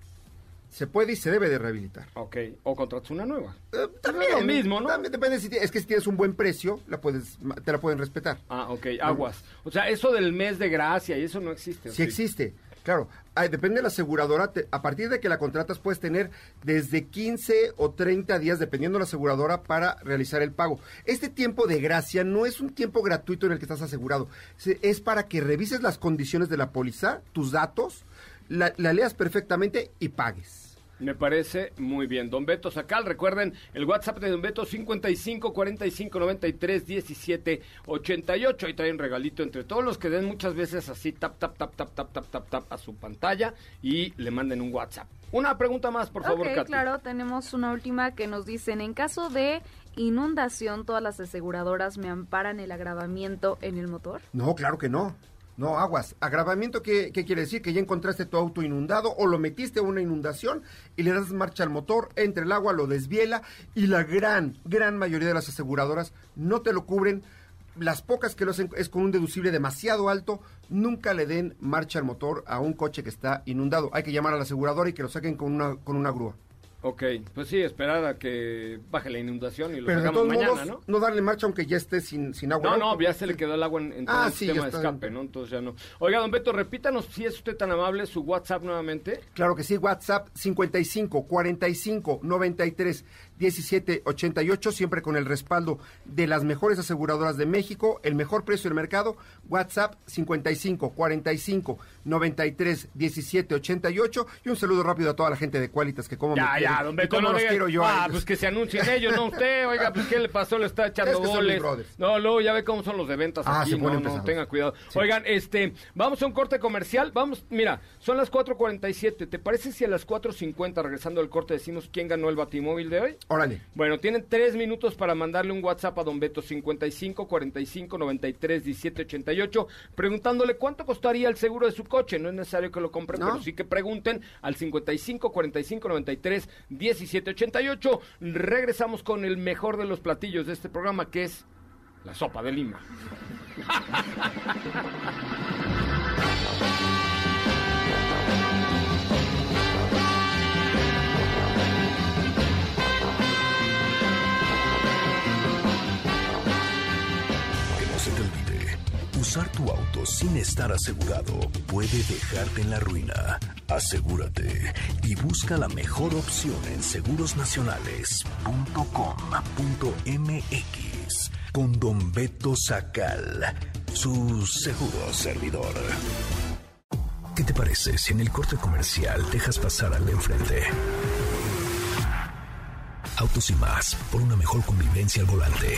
Se puede y se debe de rehabilitar. Ok, o contratas una nueva. Eh, también, lo mismo, ¿no? También depende si es que si tienes un buen precio, la puedes, te la pueden respetar. Ah, ok, aguas. O sea, eso del mes de gracia y eso no existe. ¿o Sí existe, claro. Ay, depende de la aseguradora. a partir de que la contratas puedes tener desde 15 o 30 días, dependiendo de la aseguradora, para realizar el pago. Este tiempo de gracia no es un tiempo gratuito en el que estás asegurado. Se- Es para que revises las condiciones de la póliza, tus datos, la leas perfectamente y pagues. Me parece muy bien. Don Beto Sacal, recuerden el WhatsApp de Don Beto 55 45 93 17 88. Ahí trae un regalito entre todos los que den muchas veces así tap, tap, tap, tap, tap, tap, tap, tap a su pantalla y le manden un WhatsApp. Una pregunta más, por favor, ok, Katy. claro, tenemos una última que nos dicen, en caso de inundación, ¿todas las aseguradoras me amparan el agravamiento en el motor? No, claro que no. No, aguas. Agravamiento, ¿qué, qué quiere decir? Que ya encontraste tu auto inundado o lo metiste a una inundación y le das marcha al motor, entra el agua, lo desviela y la gran, gran mayoría de las aseguradoras no te lo cubren. Las pocas que lo hacen es con un deducible demasiado alto, nunca le den marcha al motor a un coche que está inundado. Hay que llamar a la aseguradora y que lo saquen con una, con una grúa. Ok, pues sí, esperar a que baje la inundación y lo Pero de sacamos todos mañana, modos, ¿no? darle marcha aunque ya esté sin, sin agua. No, no, ya se le quedó el agua en, en todo Ah, el sí, ya de escape, ¿no? Entonces ya no. Oiga, don Beto, repítanos si es usted tan amable su WhatsApp nuevamente. Claro que sí, WhatsApp 55 45 93 17 88, siempre con el respaldo de las mejores aseguradoras de México, el mejor precio del mercado. WhatsApp 55 45 93 17 88. Y un saludo rápido a toda la gente de Qualitas que como me Ya, quieren ya, don Beto, cómo no los diga- quiero yo. Ah, pues que se anuncien ellos, no usted. Oiga, pues ¿qué le pasó? Le está echando goles. No, luego ya ve cómo son los de ventas Ah, aquí. No, no, tenga cuidado. Sí. Oigan, este, vamos a un corte comercial. Vamos, mira, son las 4.47. ¿Te parece si a las 4.50, regresando al corte, decimos quién ganó el batimóvil de hoy? Órale. Bueno, tienen tres minutos para mandarle un WhatsApp a Don Beto 55 45 93 17 88 preguntándole cuánto costaría el seguro de su coche. No es necesario que lo compren, No. pero sí que pregunten al 55 45 93 17 88. Regresamos con el mejor de los platillos de este programa que es la sopa de lima. usar tu auto sin estar asegurado puede dejarte en la ruina. Asegúrate y busca la mejor opción en segurosnacionales.com.mx con Don Beto Sacal, su seguro servidor. ¿Qué te parece si en el corte comercial dejas pasar al de enfrente? Autos y más, por una mejor convivencia al volante.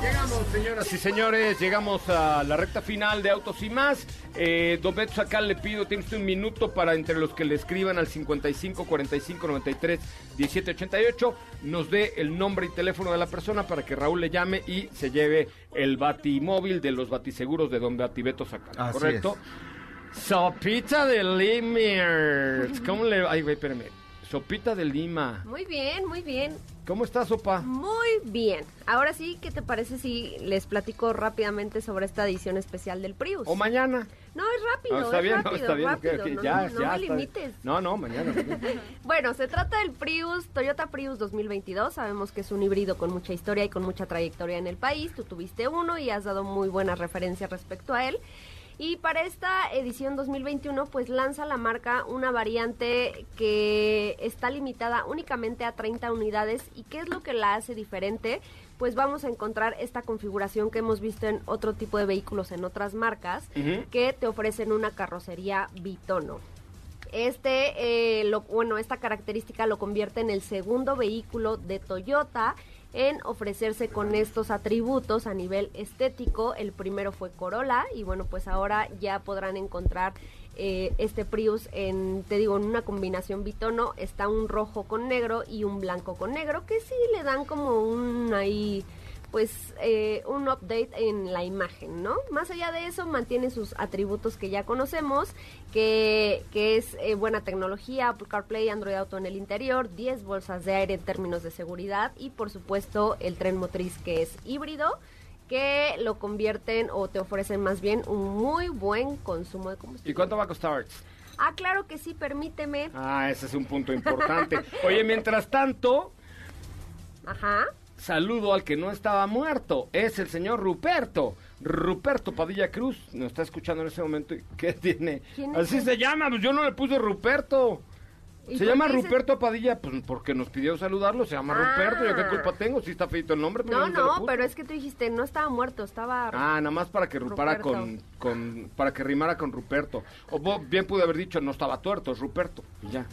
Llegamos, señoras y señores, llegamos a la recta final de Autos y Más. Eh, Don Beto Sacal, le pido, tiene usted un minuto para entre los que le escriban al 55 45 93 17 88, nos dé el nombre y teléfono de la persona para que Raúl le llame y se lleve el batimóvil de los batiseguros de Don Batibeto Sacal, Así ¿correcto? Sopita de Limers. ¿Cómo le...? Ay, güey, espérame. Sopita de Lima. Muy bien, muy bien. ¿Cómo está, Sopa? Muy bien. Ahora sí, ¿qué te parece si les platico rápidamente sobre esta edición especial del Prius? ¿O mañana? No, es rápido, No, está es bien, rápido, no, está bien. rápido. no, ya, no, ya. me limites. No, no, mañana. Bueno, se trata del Prius, Toyota Prius 2022. Sabemos que es un híbrido con mucha historia y con mucha trayectoria en el país. Tú tuviste uno y has dado muy buenas referencias respecto a él. Y para esta edición 2021, pues lanza la marca una variante que está limitada únicamente a 30 unidades. ¿Y qué es lo que la hace diferente? Pues vamos a encontrar esta configuración que hemos visto en otro tipo de vehículos en otras marcas, que te ofrecen una carrocería bitono. Este, eh, lo, bueno, esta característica lo convierte en el segundo vehículo de Toyota en ofrecerse con estos atributos a nivel estético. El primero fue Corolla y bueno, pues ahora ya podrán encontrar eh, este Prius en, te digo, en una combinación bitono. Está un rojo con negro y un blanco con negro que sí le dan como un ahí pues eh, un update en la imagen, ¿no? Más allá de eso, mantiene sus atributos que ya conocemos, que, que es eh, buena tecnología, Apple CarPlay, Android Auto en el interior, 10 bolsas de aire en términos de seguridad y por supuesto el tren motriz que es híbrido que lo convierten o te ofrecen más bien un muy buen consumo de combustible. ¿Y cuánto va a costar? Ah, claro que sí, permíteme. Ah, ese es un punto importante. Oye, mientras tanto, Ajá. Saludo al que no estaba muerto. Es el señor Ruperto. Ruperto Padilla Cruz. Nos está escuchando en ese momento. ¿Y ¿Qué tiene? ¿Quién es Así se llama. Pues yo no le puse Ruperto. ¿Y Se llama Ruperto Padilla, pues porque nos pidió saludarlo. Se llama Ah. Ruperto. ¿Yo qué culpa tengo? Si está feito el nombre. pero No, no, pero es que tú dijiste, no estaba muerto, estaba... Ah, nada más para que rupara con, con, para que rimara con Ruperto. O bien pude haber dicho, no estaba tuerto, es Ruperto. Y ya,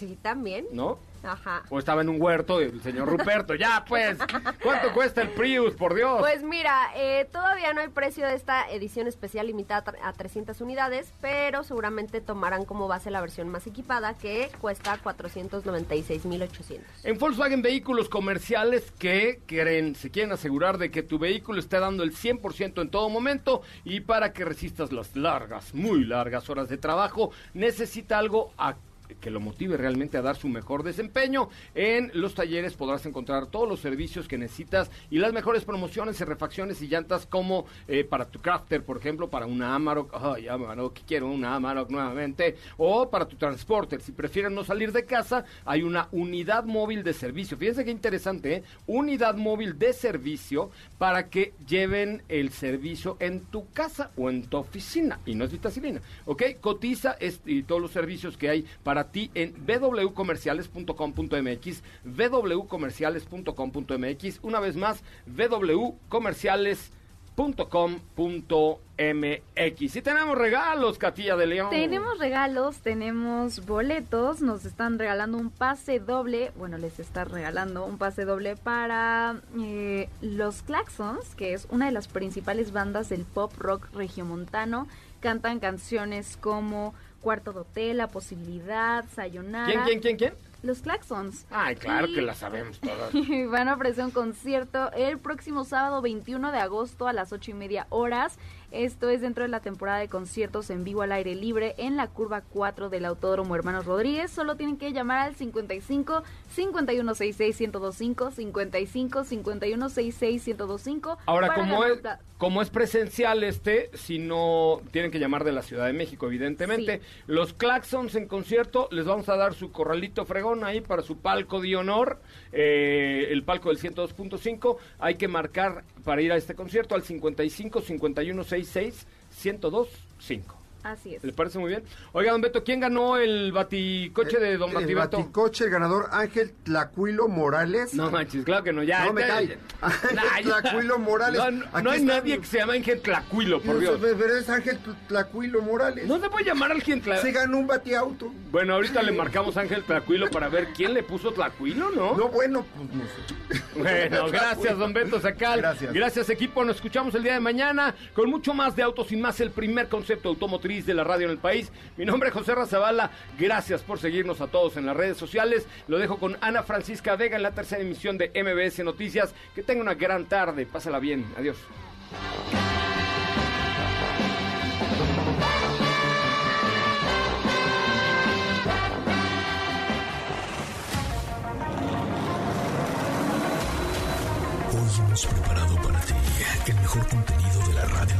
Sí, también. ¿no? Ajá. O estaba en un huerto del señor Ruperto. ya, pues. ¿Cuánto cuesta el Prius, por Dios? Pues mira, eh, todavía no hay precio de esta edición especial limitada a 300 unidades, pero seguramente tomarán como base la versión más equipada que cuesta 496.800. En Volkswagen Vehículos Comerciales, ¿qué creen? Se quieren asegurar de que tu vehículo esté dando el 100% en todo momento y para que resistas las largas, muy largas horas de trabajo, necesita algo a que lo motive realmente a dar su mejor desempeño. En los talleres podrás encontrar todos los servicios que necesitas y las mejores promociones y refacciones y llantas como eh, para tu Crafter, por ejemplo, para una Amarok, ay, Amarok, quiero una Amarok nuevamente, o para tu Transporter. Si prefieren no salir de casa, hay una unidad móvil de servicio. Fíjense qué interesante, ¿eh? Unidad móvil de servicio para que lleven el servicio en tu casa o en tu oficina. Y no es vitacilina, ¿ok? Cotiza este, y todos los servicios que hay para ti en www.comerciales.com.mx, www.comerciales.com.mx, una vez más, www.comerciales.com.mx. Y tenemos regalos, Catilla de León. Tenemos regalos, tenemos boletos, nos están regalando un pase doble, bueno, les está regalando un pase doble para eh, los Claxons, que es una de las principales bandas del pop rock regiomontano. Cantan canciones como Cuarto de Hotel, La Posibilidad, Sayonara. ¿Quién, quién, quién, quién? Los Claxons. Ay, claro que la sabemos todas. Van a ofrecer un concierto el próximo sábado 21 de agosto a las 8 y media horas. Esto es dentro de la temporada de conciertos en vivo al aire libre en la curva 4 del Autódromo Hermanos Rodríguez. Solo tienen que llamar al 55 5166 1025 55 5166 1025. Ahora, como es, como es presencial este, si no tienen que llamar de la Ciudad de México, evidentemente. Sí. Los Claxons en concierto, les vamos a dar su corralito fregón ahí para su palco de honor, eh, el palco del 102.5. Hay que marcar para ir a este concierto al 55 51 66 1025. Así es. ¿Les parece muy bien? Oiga, don Beto, ¿quién ganó el baticoche de don el Batibeto? baticoche, el ganador Ángel Tlacuilo Morales. No manches, claro que no, ya. No me Ángel ya. Tlacuilo Morales. No, no, Aquí no hay está nadie que se llame Ángel Tlacuilo, por Dios. Pero es Ángel Tlacuilo Morales. No te puede llamar Ángel Tlacuilo. Se ganó un batiauto. Bueno, ahorita le marcamos a Ángel Tlacuilo para ver quién le puso Tlacuilo, ¿no? No, bueno, pues no sé. Bueno, gracias, don Beto Sacal. Gracias. Gracias, equipo. Nos escuchamos el día de mañana con mucho más de Autos y Más, el primer concepto automotriz de la radio en el país. Mi nombre es José Razabala. Gracias por seguirnos a todos en las redes sociales. Lo dejo con Ana Francisca Vega en la tercera emisión de MBS Noticias. Que tenga una gran tarde. Pásala bien. Adiós. Hoy hemos preparado para ti el mejor contenido de la radio